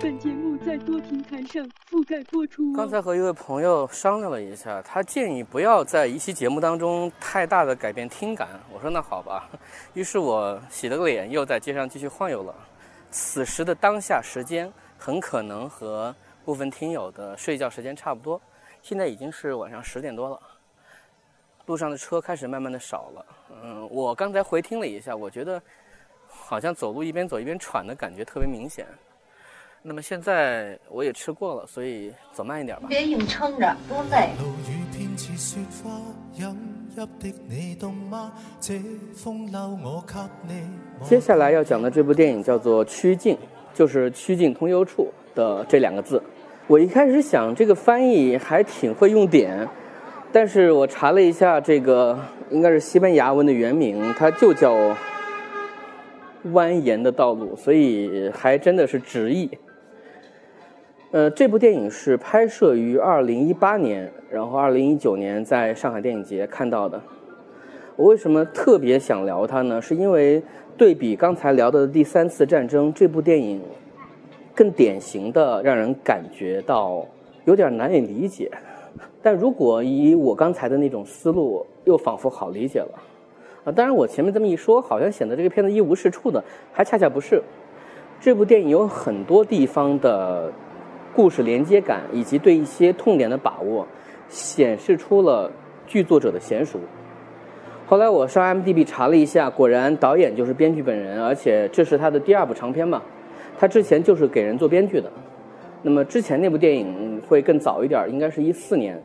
本节目在多平台上覆盖播出。刚才和一位朋友商量了一下，他建议不要在一期节目当中太大的改变听感。我说那好吧，于是我洗了个脸，又在街上继续晃悠了。此时的当下时间很可能和部分听友的睡觉时间差不多。现在已经是晚上十点多了，路上的车开始慢慢的少了。嗯，我刚才回听了一下，我觉得好像走路一边走一边喘的感觉特别明显。那么现在我也吃过了，所以走慢一点吧。别硬撑着，多累。接下来要讲的这部电影叫做《曲径》，就是“曲径通幽处”的这两个字。我一开始想这个翻译还挺会用点，但是我查了一下，这个应该是西班牙文的原名，它就叫“蜿蜒的道路”，所以还真的是直译。呃，这部电影是拍摄于二零一八年，然后二零一九年在上海电影节看到的。我为什么特别想聊它呢？是因为对比刚才聊的第三次战争，这部电影更典型的让人感觉到有点难以理解。但如果以我刚才的那种思路，又仿佛好理解了。啊，当然我前面这么一说，好像显得这个片子一无是处的，还恰恰不是。这部电影有很多地方的。故事连接感以及对一些痛点的把握，显示出了剧作者的娴熟。后来我上 M D B 查了一下，果然导演就是编剧本人，而且这是他的第二部长片嘛。他之前就是给人做编剧的。那么之前那部电影会更早一点，应该是一四年。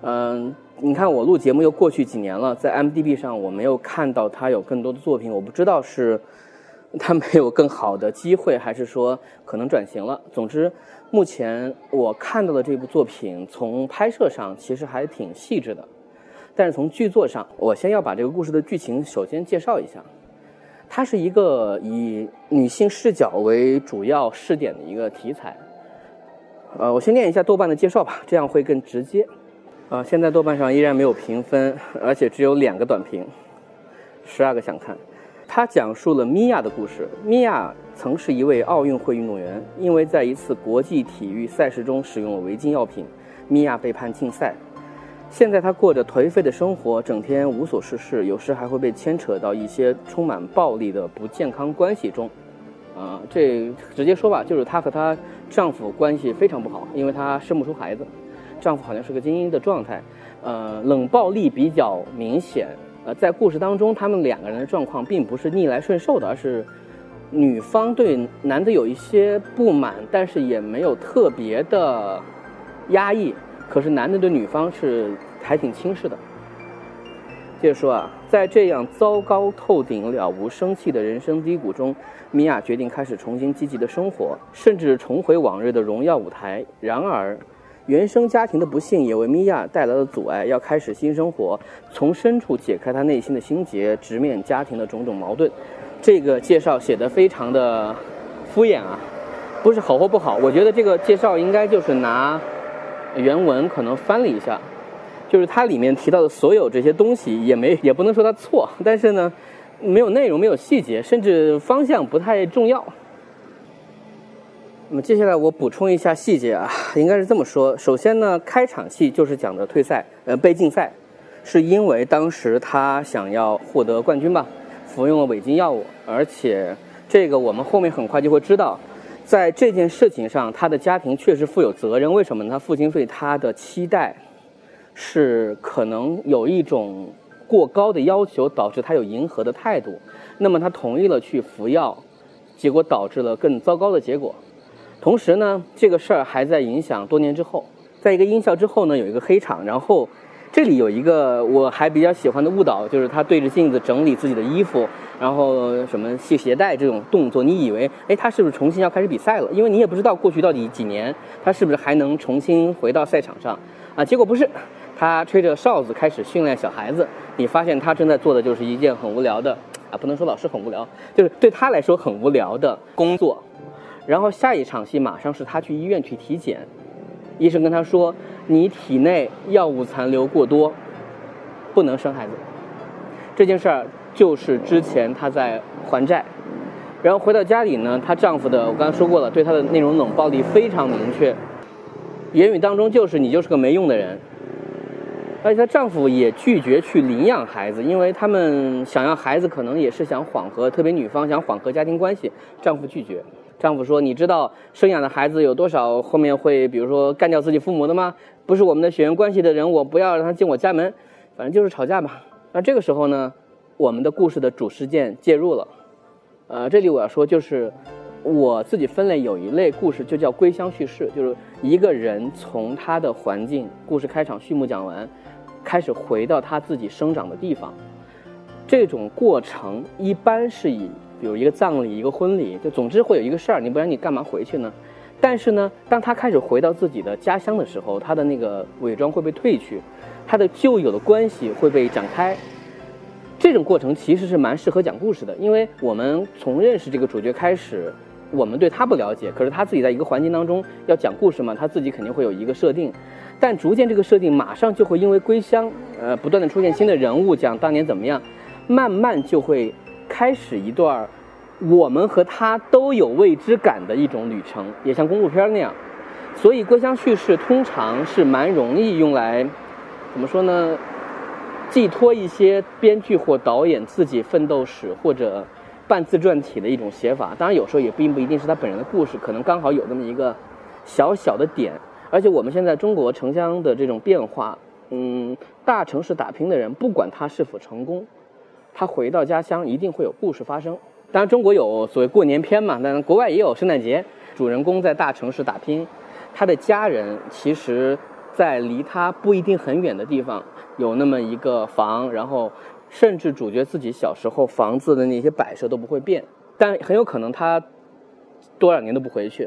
嗯，你看我录节目又过去几年了，在 M D B 上我没有看到他有更多的作品，我不知道是他没有更好的机会，还是说可能转型了。总之。目前我看到的这部作品，从拍摄上其实还挺细致的，但是从剧作上，我先要把这个故事的剧情首先介绍一下。它是一个以女性视角为主要视点的一个题材。呃，我先念一下豆瓣的介绍吧，这样会更直接。啊，现在豆瓣上依然没有评分，而且只有两个短评，十二个想看。它讲述了米娅的故事。米娅曾是一位奥运会运动员，因为在一次国际体育赛事中使用了违禁药品，米娅被判禁赛。现在她过着颓废的生活，整天无所事事，有时还会被牵扯到一些充满暴力的不健康关系中。啊，这直接说吧，就是她和她丈夫关系非常不好，因为她生不出孩子，丈夫好像是个精英的状态，呃，冷暴力比较明显。呃，在故事当中，他们两个人的状况并不是逆来顺受的，而是女方对男的有一些不满，但是也没有特别的压抑。可是男的对女方是还挺轻视的。接着说啊，在这样糟糕透顶、了无生气的人生低谷中，米娅决定开始重新积极的生活，甚至重回往日的荣耀舞台。然而，原生家庭的不幸也为米娅带来了阻碍，要开始新生活，从深处解开她内心的心结，直面家庭的种种矛盾。这个介绍写的非常的敷衍啊，不是好或不好。我觉得这个介绍应该就是拿原文可能翻了一下，就是它里面提到的所有这些东西也没也不能说它错，但是呢，没有内容，没有细节，甚至方向不太重要。那么接下来我补充一下细节啊，应该是这么说：首先呢，开场戏就是讲的退赛，呃，被禁赛，是因为当时他想要获得冠军吧，服用了违禁药物，而且这个我们后面很快就会知道，在这件事情上，他的家庭确实负有责任。为什么呢？他父亲对他的期待是可能有一种过高的要求，导致他有迎合的态度。那么他同意了去服药，结果导致了更糟糕的结果。同时呢，这个事儿还在影响多年之后，在一个音效之后呢，有一个黑场，然后这里有一个我还比较喜欢的误导，就是他对着镜子整理自己的衣服，然后什么系鞋带这种动作，你以为哎他是不是重新要开始比赛了？因为你也不知道过去到底几年，他是不是还能重新回到赛场上啊？结果不是，他吹着哨子开始训练小孩子。你发现他正在做的就是一件很无聊的啊，不能说老师很无聊，就是对他来说很无聊的工作。然后下一场戏马上是他去医院去体检，医生跟他说。你体内药物残留过多，不能生孩子。这件事儿就是之前她在还债，然后回到家里呢，她丈夫的我刚才说过了，对她的那种冷暴力非常明确，言语当中就是你就是个没用的人。而且她丈夫也拒绝去领养孩子，因为他们想要孩子可能也是想缓和，特别女方想缓和家庭关系，丈夫拒绝。丈夫说：“你知道生养的孩子有多少后面会，比如说干掉自己父母的吗？不是我们的血缘关系的人，我不要让他进我家门。反正就是吵架吧。那这个时候呢，我们的故事的主事件介入了。呃，这里我要说，就是我自己分类有一类故事就叫归乡叙事，就是一个人从他的环境，故事开场序幕讲完，开始回到他自己生长的地方。这种过程一般是以。”比如一个葬礼，一个婚礼，就总之会有一个事儿，你不然你干嘛回去呢？但是呢，当他开始回到自己的家乡的时候，他的那个伪装会被褪去，他的旧有的关系会被展开。这种过程其实是蛮适合讲故事的，因为我们从认识这个主角开始，我们对他不了解，可是他自己在一个环境当中要讲故事嘛，他自己肯定会有一个设定，但逐渐这个设定马上就会因为归乡，呃，不断的出现新的人物讲当年怎么样，慢慢就会。开始一段我们和他都有未知感的一种旅程，也像公路片那样。所以，归乡叙事通常是蛮容易用来怎么说呢？寄托一些编剧或导演自己奋斗史或者半自传体的一种写法。当然，有时候也并不一定是他本人的故事，可能刚好有这么一个小小的点。而且，我们现在中国城乡的这种变化，嗯，大城市打拼的人，不管他是否成功。他回到家乡一定会有故事发生。当然，中国有所谓过年片嘛，但国外也有圣诞节。主人公在大城市打拼，他的家人其实，在离他不一定很远的地方有那么一个房，然后甚至主角自己小时候房子的那些摆设都不会变，但很有可能他多少年都不回去，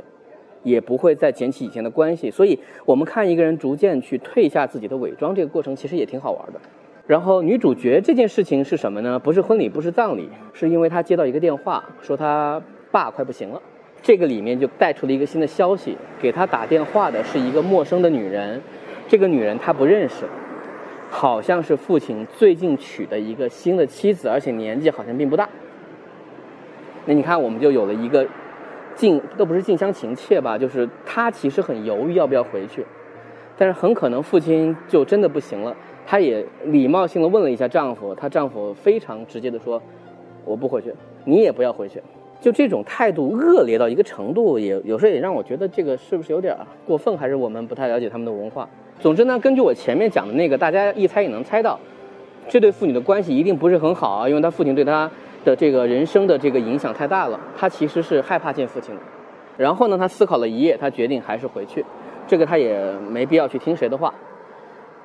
也不会再捡起以前的关系。所以我们看一个人逐渐去褪下自己的伪装，这个过程其实也挺好玩的。然后女主角这件事情是什么呢？不是婚礼，不是葬礼，是因为她接到一个电话，说她爸快不行了。这个里面就带出了一个新的消息，给她打电话的是一个陌生的女人，这个女人她不认识，好像是父亲最近娶的一个新的妻子，而且年纪好像并不大。那你看，我们就有了一个近都不是近乡情怯吧，就是她其实很犹豫要不要回去，但是很可能父亲就真的不行了。她也礼貌性的问了一下丈夫，她丈夫非常直接的说：“我不回去，你也不要回去。”就这种态度恶劣到一个程度，也有时候也让我觉得这个是不是有点过分，还是我们不太了解他们的文化。总之呢，根据我前面讲的那个，大家一猜也能猜到，这对父女的关系一定不是很好啊，因为他父亲对他的这个人生的这个影响太大了，他其实是害怕见父亲的。然后呢，他思考了一夜，他决定还是回去，这个他也没必要去听谁的话。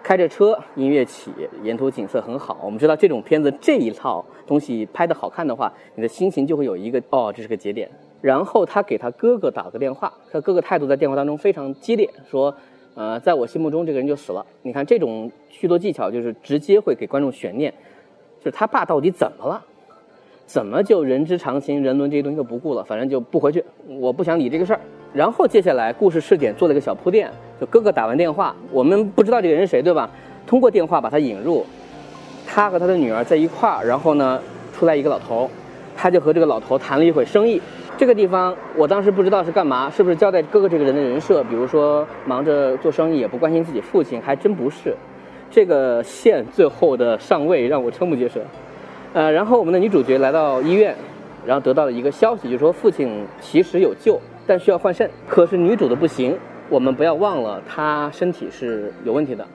开着车，音乐起，沿途景色很好。我们知道这种片子这一套东西拍的好看的话，你的心情就会有一个哦，这是个节点。然后他给他哥哥打个电话，他哥哥态度在电话当中非常激烈，说，呃，在我心目中这个人就死了。你看这种许多技巧就是直接会给观众悬念，就是他爸到底怎么了？怎么就人之常情、人伦这些东西都不顾了？反正就不回去，我不想理这个事儿。然后接下来故事试点做了一个小铺垫，就哥哥打完电话，我们不知道这个人是谁对吧？通过电话把他引入，他和他的女儿在一块儿，然后呢出来一个老头，他就和这个老头谈了一会儿生意。这个地方我当时不知道是干嘛，是不是交代哥哥这个人的人设？比如说忙着做生意也不关心自己父亲，还真不是。这个线最后的上位让我瞠目结舌。呃，然后我们的女主角来到医院，然后得到了一个消息，就是说父亲其实有救。但需要换肾，可是女主的不行。我们不要忘了，她身体是有问题的。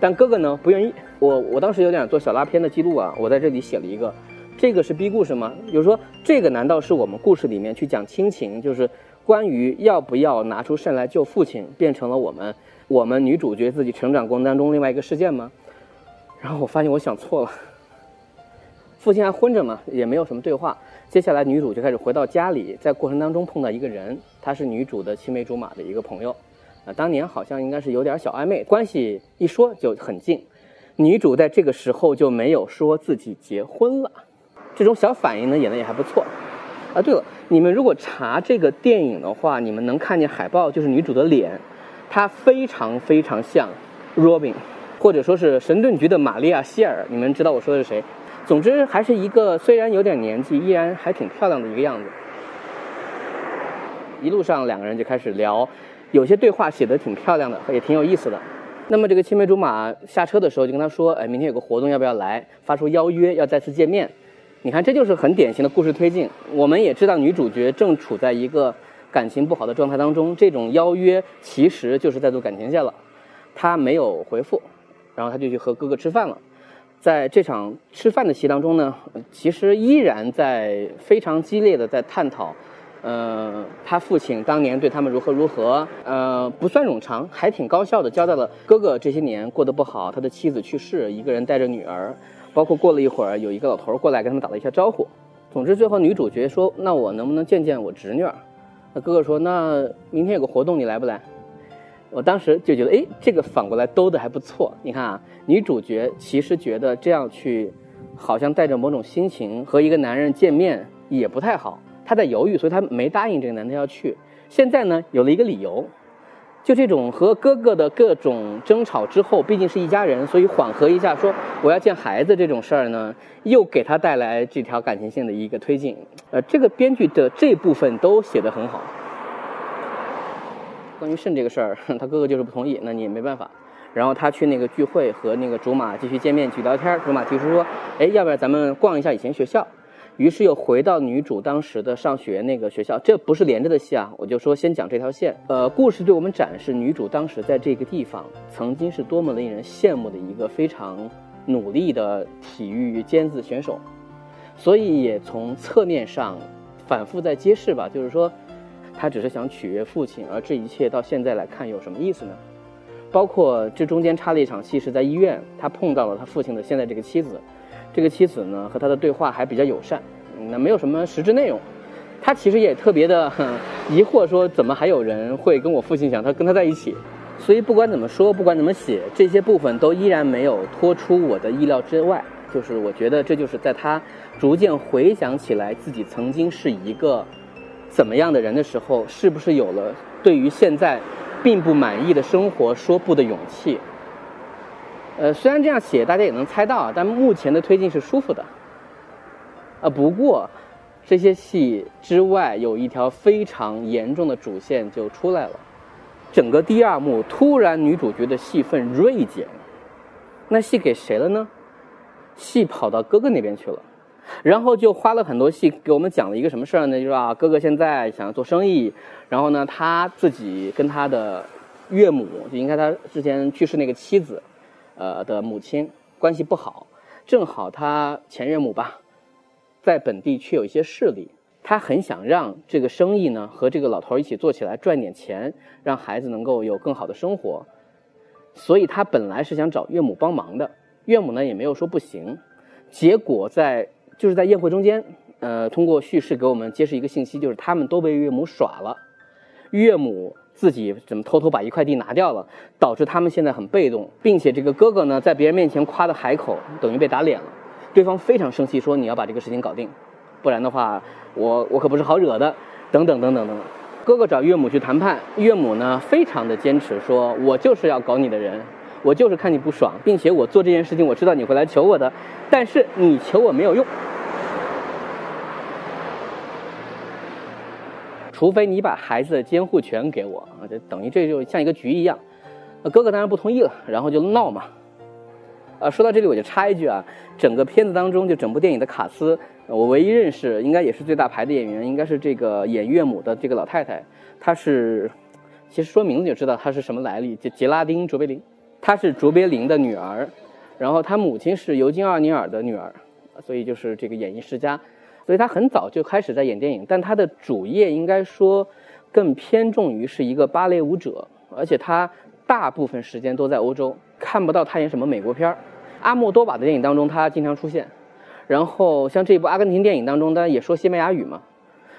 但哥哥呢，不愿意。我我当时有点做小拉片的记录啊，我在这里写了一个，这个是 B 故事吗？就是说，这个难道是我们故事里面去讲亲情，就是关于要不要拿出肾来救父亲，变成了我们我们女主角自己成长过程当中另外一个事件吗？然后我发现我想错了，父亲还昏着嘛，也没有什么对话。接下来女主就开始回到家里，在过程当中碰到一个人，他是女主的青梅竹马的一个朋友，啊，当年好像应该是有点小暧昧，关系一说就很近。女主在这个时候就没有说自己结婚了，这种小反应呢演的也还不错。啊，对了，你们如果查这个电影的话，你们能看见海报，就是女主的脸，她非常非常像 Robin，或者说是神盾局的玛利亚希尔。你们知道我说的是谁？总之还是一个虽然有点年纪，依然还挺漂亮的一个样子。一路上两个人就开始聊，有些对话写的挺漂亮的，也挺有意思的。那么这个青梅竹马下车的时候就跟他说：“哎，明天有个活动，要不要来？”发出邀约，要再次见面。你看，这就是很典型的故事推进。我们也知道女主角正处在一个感情不好的状态当中，这种邀约其实就是在做感情线了。她没有回复，然后她就去和哥哥吃饭了。在这场吃饭的戏当中呢，其实依然在非常激烈的在探讨，呃，他父亲当年对他们如何如何，呃，不算冗长，还挺高效的交代了哥哥这些年过得不好，他的妻子去世，一个人带着女儿。包括过了一会儿，有一个老头过来跟他们打了一下招呼。总之，最后女主角说：“那我能不能见见我侄女？”那哥哥说：“那明天有个活动，你来不来？”我当时就觉得，哎，这个反过来兜的还不错。你看啊，女主角其实觉得这样去，好像带着某种心情和一个男人见面也不太好。她在犹豫，所以她没答应这个男的要去。现在呢，有了一个理由。就这种和哥哥的各种争吵之后，毕竟是一家人，所以缓和一下，说我要见孩子这种事儿呢，又给她带来这条感情线的一个推进。呃，这个编剧的这部分都写得很好。关于肾这个事儿，他哥哥就是不同意，那你也没办法。然后他去那个聚会和那个竹马继续见面去聊天，竹马提出说，哎，要不要咱们逛一下以前学校？于是又回到女主当时的上学那个学校，这不是连着的戏啊，我就说先讲这条线。呃，故事对我们展示女主当时在这个地方曾经是多么令人羡慕的一个非常努力的体育尖子选手，所以也从侧面上反复在揭示吧，就是说他只是想取悦父亲，而这一切到现在来看有什么意思呢？包括这中间插了一场戏是在医院，他碰到了他父亲的现在这个妻子。这个妻子呢和他的对话还比较友善，那没有什么实质内容。他其实也特别的 疑惑，说怎么还有人会跟我父亲讲他跟他在一起？所以不管怎么说，不管怎么写，这些部分都依然没有脱出我的意料之外。就是我觉得这就是在他逐渐回想起来自己曾经是一个怎么样的人的时候，是不是有了对于现在并不满意的生活说不的勇气？呃，虽然这样写，大家也能猜到，但目前的推进是舒服的。啊，不过这些戏之外，有一条非常严重的主线就出来了。整个第二幕突然女主角的戏份锐减，那戏给谁了呢？戏跑到哥哥那边去了，然后就花了很多戏给我们讲了一个什么事儿呢？就是啊，哥哥现在想要做生意，然后呢，他自己跟他的岳母，就应该他之前去世那个妻子。呃的母亲关系不好，正好他前岳母吧，在本地却有一些势力，他很想让这个生意呢和这个老头一起做起来，赚点钱，让孩子能够有更好的生活，所以他本来是想找岳母帮忙的，岳母呢也没有说不行，结果在就是在宴会中间，呃，通过叙事给我们揭示一个信息，就是他们都被岳母耍了，岳母。自己怎么偷偷把一块地拿掉了，导致他们现在很被动，并且这个哥哥呢，在别人面前夸的海口，等于被打脸了。对方非常生气，说你要把这个事情搞定，不然的话，我我可不是好惹的。等等等等等等。哥哥找岳母去谈判，岳母呢非常的坚持，说我就是要搞你的人，我就是看你不爽，并且我做这件事情，我知道你会来求我的，但是你求我没有用。除非你把孩子的监护权给我啊，这等于这就像一个局一样。哥哥当然不同意了，然后就闹嘛。啊，说到这里我就插一句啊，整个片子当中就整部电影的卡斯，我唯一认识应该也是最大牌的演员，应该是这个演岳母的这个老太太，她是，其实说名字就知道她是什么来历，就杰拉丁·卓别林，她是卓别林的女儿，然后她母亲是尤金·奥尼尔的女儿，所以就是这个演艺世家。所以她很早就开始在演电影，但她的主业应该说更偏重于是一个芭蕾舞者，而且她大部分时间都在欧洲，看不到她演什么美国片儿。阿莫多瓦的电影当中她经常出现，然后像这部阿根廷电影当中，当然也说西班牙语嘛，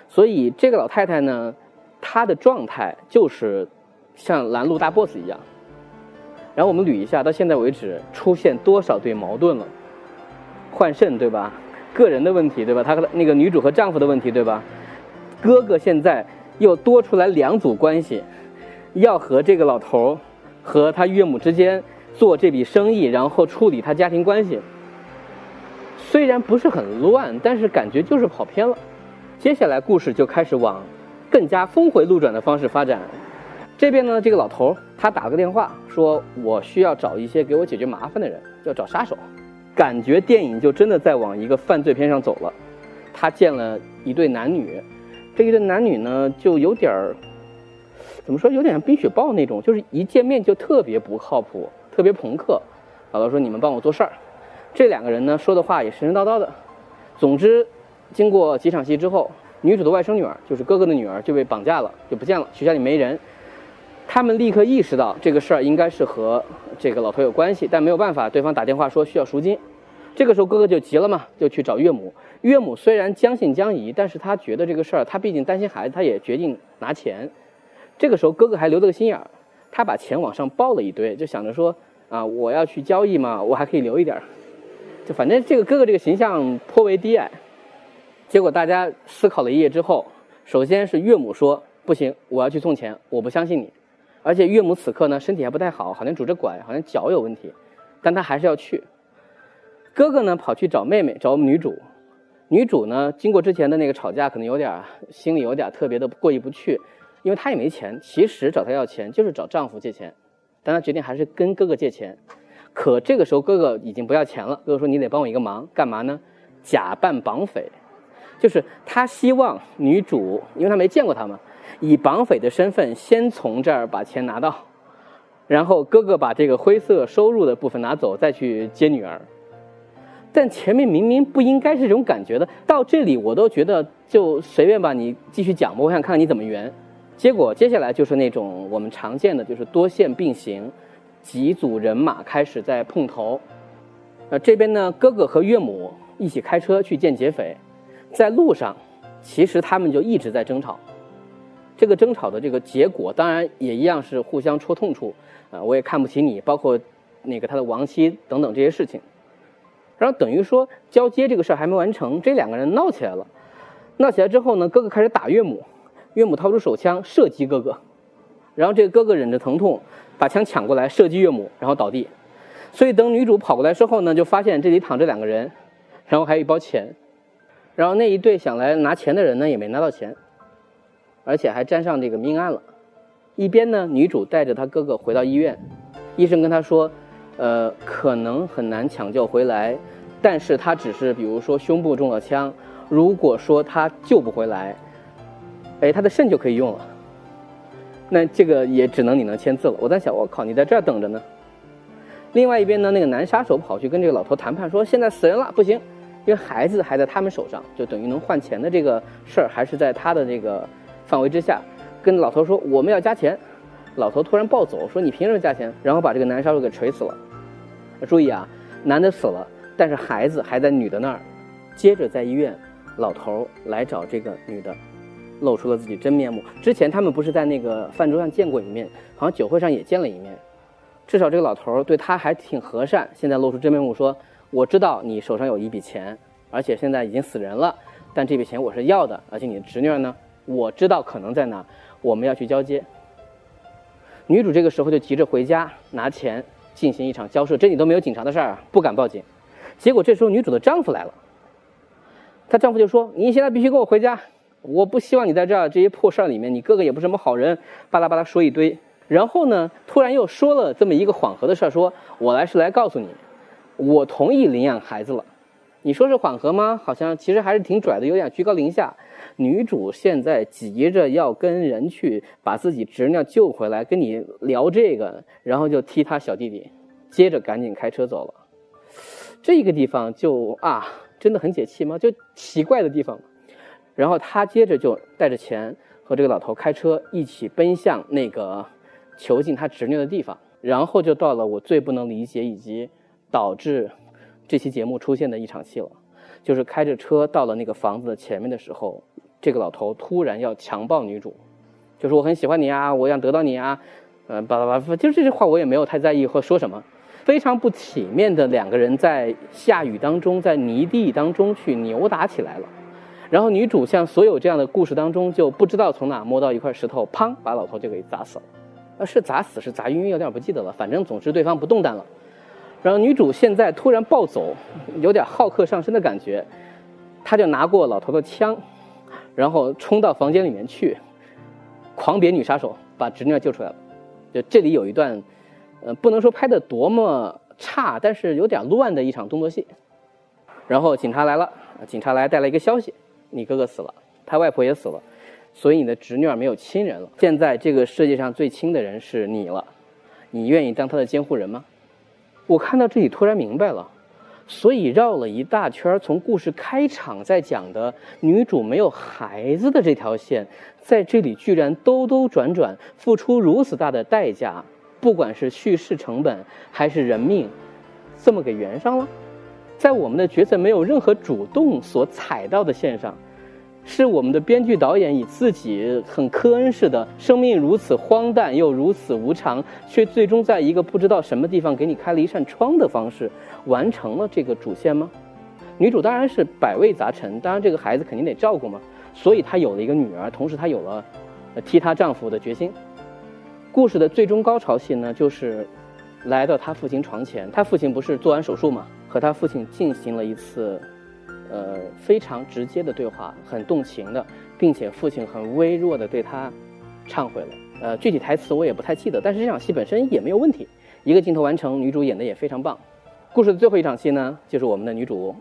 所以这个老太太呢，她的状态就是像拦路大 boss 一样。然后我们捋一下，到现在为止出现多少对矛盾了？换肾对吧？个人的问题对吧？她和那个女主和丈夫的问题对吧？哥哥现在又多出来两组关系，要和这个老头儿和他岳母之间做这笔生意，然后处理他家庭关系。虽然不是很乱，但是感觉就是跑偏了。接下来故事就开始往更加峰回路转的方式发展。这边呢，这个老头他打了个电话，说我需要找一些给我解决麻烦的人，要找杀手。感觉电影就真的在往一个犯罪片上走了。他见了一对男女，这一对男女呢，就有点儿怎么说，有点像冰雪暴那种，就是一见面就特别不靠谱，特别朋克。老头说：“你们帮我做事儿。”这两个人呢，说的话也神神叨叨的。总之，经过几场戏之后，女主的外甥女儿，就是哥哥的女儿，就被绑架了，就不见了，学校里没人。他们立刻意识到这个事儿应该是和这个老头有关系，但没有办法，对方打电话说需要赎金。这个时候哥哥就急了嘛，就去找岳母。岳母虽然将信将疑，但是他觉得这个事儿，他毕竟担心孩子，他也决定拿钱。这个时候哥哥还留了个心眼儿，他把钱往上报了一堆，就想着说啊，我要去交易嘛，我还可以留一点儿。就反正这个哥哥这个形象颇为低矮。结果大家思考了一夜之后，首先是岳母说不行，我要去送钱，我不相信你。而且岳母此刻呢身体还不太好，好像拄着拐，好像脚有问题，但他还是要去。哥哥呢跑去找妹妹，找我们女主。女主呢经过之前的那个吵架，可能有点心里有点特别的过意不去，因为她也没钱。其实找她要钱就是找丈夫借钱，但她决定还是跟哥哥借钱。可这个时候哥哥已经不要钱了，哥哥说你得帮我一个忙，干嘛呢？假扮绑匪，就是他希望女主，因为他没见过他嘛。以绑匪的身份先从这儿把钱拿到，然后哥哥把这个灰色收入的部分拿走，再去接女儿。但前面明明不应该是这种感觉的，到这里我都觉得就随便吧，你继续讲吧，我想看看你怎么圆。结果接下来就是那种我们常见的，就是多线并行，几组人马开始在碰头。呃，这边呢，哥哥和岳母一起开车去见劫匪，在路上，其实他们就一直在争吵。这个争吵的这个结果，当然也一样是互相戳痛处，啊，我也看不起你，包括那个他的亡妻等等这些事情。然后等于说交接这个事儿还没完成，这两个人闹起来了。闹起来之后呢，哥哥开始打岳母，岳母掏出手枪射击哥哥，然后这个哥哥忍着疼痛把枪抢过来射击岳母，然后倒地。所以等女主跑过来之后呢，就发现这里躺着两个人，然后还有一包钱，然后那一对想来拿钱的人呢也没拿到钱，而且还沾上这个命案了。一边呢，女主带着她哥哥回到医院，医生跟她说，呃，可能很难抢救回来。但是她只是，比如说胸部中了枪，如果说她救不回来，哎，她的肾就可以用了。那这个也只能你能签字了。我在想，我靠，你在这儿等着呢。另外一边呢，那个男杀手跑去跟这个老头谈判，说现在死人了，不行，因为孩子还在他们手上，就等于能换钱的这个事儿还是在他的这个范围之下。跟老头说我们要加钱，老头突然暴走，说你凭什么加钱？然后把这个男杀手给锤死了。注意啊，男的死了。但是孩子还在女的那儿，接着在医院，老头来找这个女的，露出了自己真面目。之前他们不是在那个饭桌上见过一面，好像酒会上也见了一面。至少这个老头对他还挺和善。现在露出真面目说：“我知道你手上有一笔钱，而且现在已经死人了，但这笔钱我是要的。而且你的侄女呢，我知道可能在哪，我们要去交接。”女主这个时候就急着回家拿钱进行一场交涉，这里都没有警察的事儿，不敢报警。结果这时候女主的丈夫来了，她丈夫就说：“你现在必须跟我回家，我不希望你在这儿这些破事儿里面。你哥哥也不是什么好人，巴拉巴拉说一堆。然后呢，突然又说了这么一个缓和的事儿，说我来是来告诉你，我同意领养孩子了。你说是缓和吗？好像其实还是挺拽的，有点居高临下。女主现在急着要跟人去把自己侄女救回来，跟你聊这个，然后就踢他小弟弟，接着赶紧开车走了。”这个地方就啊，真的很解气吗？就奇怪的地方。然后他接着就带着钱和这个老头开车一起奔向那个囚禁他侄女的地方，然后就到了我最不能理解以及导致这期节目出现的一场戏了，就是开着车到了那个房子的前面的时候，这个老头突然要强暴女主，就是我很喜欢你啊，我想得到你啊，嗯，巴拉巴拉，就这句话我也没有太在意或说什么，非常不体面的两个人在下雨当中，在泥地当中去扭打起来了。然后女主像所有这样的故事当中，就不知道从哪摸到一块石头，砰，把老头就给砸死了。呃，是砸死是砸晕，有点不记得了。反正总之对方不动弹了。然后女主现在突然暴走，有点好客上身的感觉，她就拿过老头的枪，然后冲到房间里面去，狂扁女杀手，把侄女救出来了。就这里有一段，呃，不能说拍的多么差，但是有点乱的一场动作戏。然后警察来了，警察来带来一个消息。你哥哥死了，他外婆也死了，所以你的侄女儿没有亲人了。现在这个世界上最亲的人是你了，你愿意当他的监护人吗？我看到这里突然明白了，所以绕了一大圈，从故事开场在讲的女主没有孩子的这条线，在这里居然兜兜转转，付出如此大的代价，不管是叙事成本还是人命，这么给圆上了。在我们的角色没有任何主动所踩到的线上，是我们的编剧导演以自己很科恩式的生命如此荒诞又如此无常，却最终在一个不知道什么地方给你开了一扇窗的方式完成了这个主线吗？女主当然是百味杂陈，当然这个孩子肯定得照顾嘛，所以她有了一个女儿，同时她有了替她丈夫的决心。故事的最终高潮戏呢，就是来到她父亲床前，她父亲不是做完手术吗？和她父亲进行了一次，呃，非常直接的对话，很动情的，并且父亲很微弱的对他忏悔了。呃，具体台词我也不太记得，但是这场戏本身也没有问题，一个镜头完成，女主演的也非常棒。故事的最后一场戏呢，就是我们的女主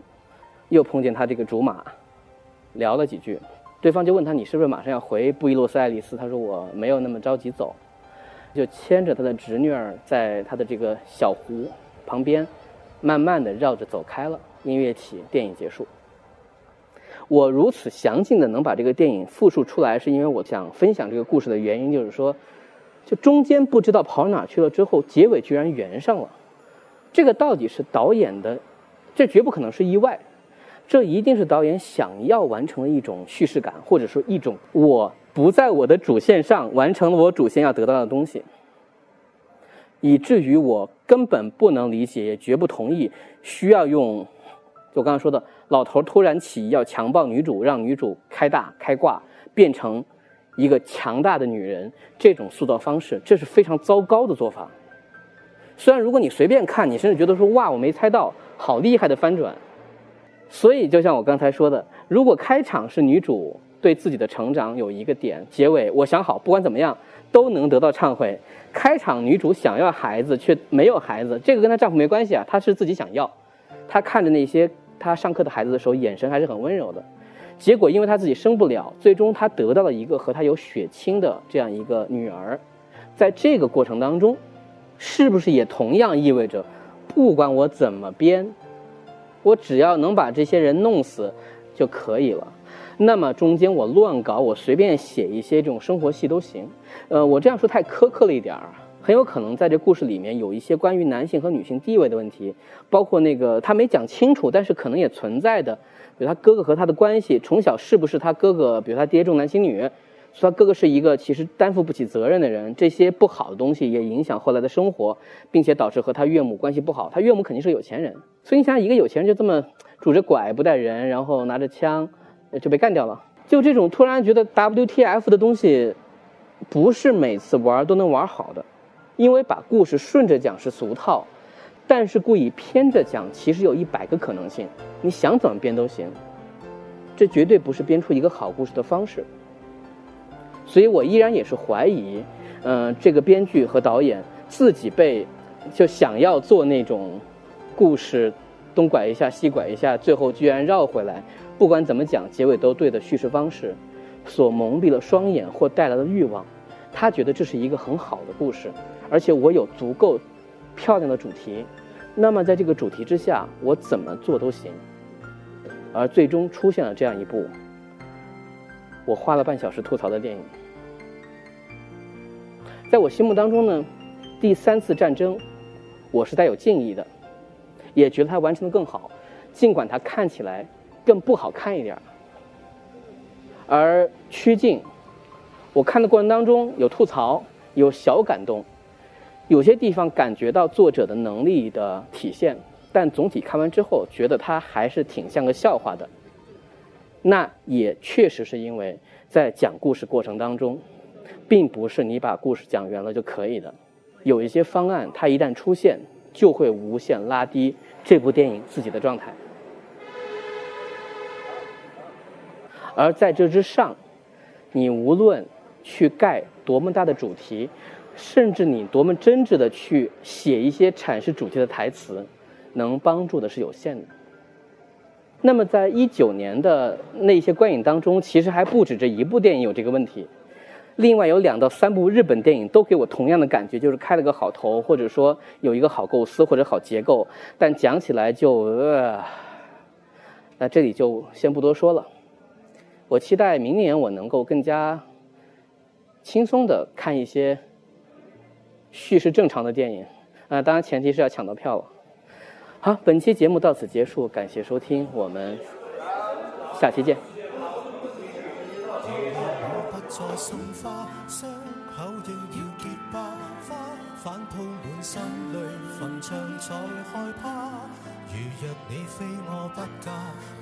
又碰见她这个竹马，聊了几句，对方就问他你是不是马上要回布宜诺斯艾利斯？他说我没有那么着急走，就牵着他的侄女儿在他的这个小湖旁边。慢慢的绕着走开了，音乐起，电影结束。我如此详尽的能把这个电影复述出来，是因为我想分享这个故事的原因，就是说，就中间不知道跑哪去了之后，结尾居然圆上了。这个到底是导演的，这绝不可能是意外，这一定是导演想要完成的一种叙事感，或者说一种我不在我的主线上完成了我主线要得到的东西。以至于我根本不能理解，也绝不同意，需要用，就我刚刚说的，老头突然起意要强暴女主，让女主开大开挂，变成一个强大的女人，这种塑造方式，这是非常糟糕的做法。虽然如果你随便看，你甚至觉得说哇，我没猜到，好厉害的翻转。所以就像我刚才说的，如果开场是女主对自己的成长有一个点，结尾我想好，不管怎么样都能得到忏悔。开场女主想要孩子却没有孩子，这个跟她丈夫没关系啊，她是自己想要。她看着那些他上课的孩子的时候，眼神还是很温柔的。结果因为他自己生不了，最终他得到了一个和他有血亲的这样一个女儿。在这个过程当中，是不是也同样意味着，不管我怎么编，我只要能把这些人弄死就可以了？那么中间我乱搞，我随便写一些这种生活戏都行。呃，我这样说太苛刻了一点儿，很有可能在这故事里面有一些关于男性和女性地位的问题，包括那个他没讲清楚，但是可能也存在的，比如他哥哥和他的关系，从小是不是他哥哥，比如他爹重男轻女，说他哥哥是一个其实担负不起责任的人，这些不好的东西也影响后来的生活，并且导致和他岳母关系不好。他岳母肯定是有钱人，所以你想一个有钱人就这么拄着拐不带人，然后拿着枪。就被干掉了。就这种突然觉得 WTF 的东西，不是每次玩都能玩好的，因为把故事顺着讲是俗套，但是故意偏着讲，其实有一百个可能性，你想怎么编都行。这绝对不是编出一个好故事的方式。所以我依然也是怀疑，嗯，这个编剧和导演自己被就想要做那种故事，东拐一下西拐一下，最后居然绕回来。不管怎么讲，结尾都对的叙事方式，所蒙蔽了双眼或带来的欲望，他觉得这是一个很好的故事，而且我有足够漂亮的主题，那么在这个主题之下，我怎么做都行。而最终出现了这样一部我花了半小时吐槽的电影，在我心目当中呢，第三次战争，我是带有敬意的，也觉得它完成的更好，尽管它看起来更不好看一点儿。而曲靖，我看的过程当中有吐槽，有小感动，有些地方感觉到作者的能力的体现，但总体看完之后，觉得他还是挺像个笑话的。那也确实是因为在讲故事过程当中，并不是你把故事讲圆了就可以的，有一些方案，它一旦出现，就会无限拉低这部电影自己的状态。而在这之上，你无论去盖多么大的主题，甚至你多么真挚的去写一些阐释主题的台词，能帮助的是有限的。那么，在一九年的那些观影当中，其实还不止这一部电影有这个问题。另外有两到三部日本电影都给我同样的感觉，就是开了个好头，或者说有一个好构思或者好结构，但讲起来就呃，那这里就先不多说了。我期待明年我能够更加轻松的看一些叙事正常的电影，啊，当然前提是要抢到票了。好，本期节目到此结束，感谢收听，我们下期见。如若你非我不嫁，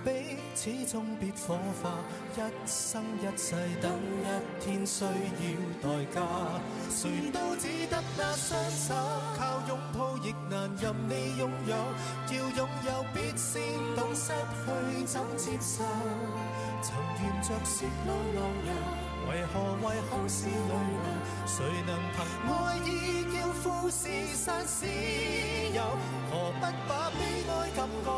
彼此终必火化。一生一世等一天，需要代价。谁都只得那双手，靠拥抱亦难任你拥有。要拥有必先懂失去怎接受。曾沿着雪路浪游，为何为好事泪流？谁能凭爱意叫富士山私有？何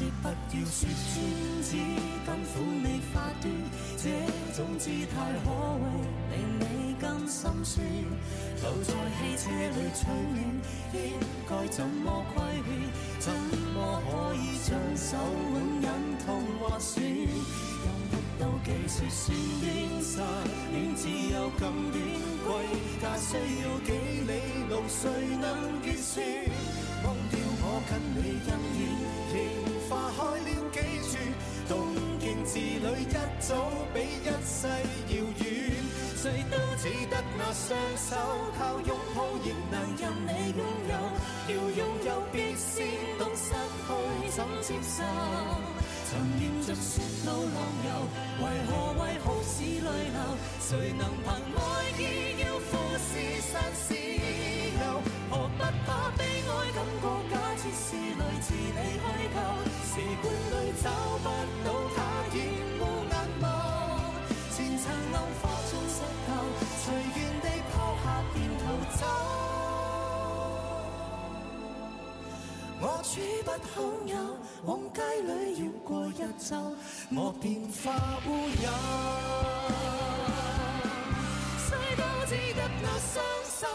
不要说穿，只敢抚你发端，这种姿态可谓令你更心酸。留在汽车里取暖，应该怎么规劝？怎么可以将手腕忍痛划损？又没到几时算远？失恋只有咁短，归家需要几里路，谁能预算？忘掉我跟你恩怨。化开了几处动静，字里一早比一世遥远。谁都只得那双手，靠拥抱亦能任你拥有。要拥有，必先懂失去怎接受。曾沿着雪路浪游，为何为好事泪流？谁能凭爱意要富士山私有？何不把悲哀感觉假设是来自你虚构？试管里找不到它，染污眼眸。前尘暗化中石头，随缘地抛下便逃走。我处不罕有，往街里绕过一周，我便化乌有。谁都只得那双手，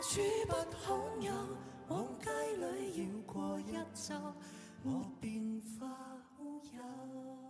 绝不罕有往街里绕过一周我便化乌有。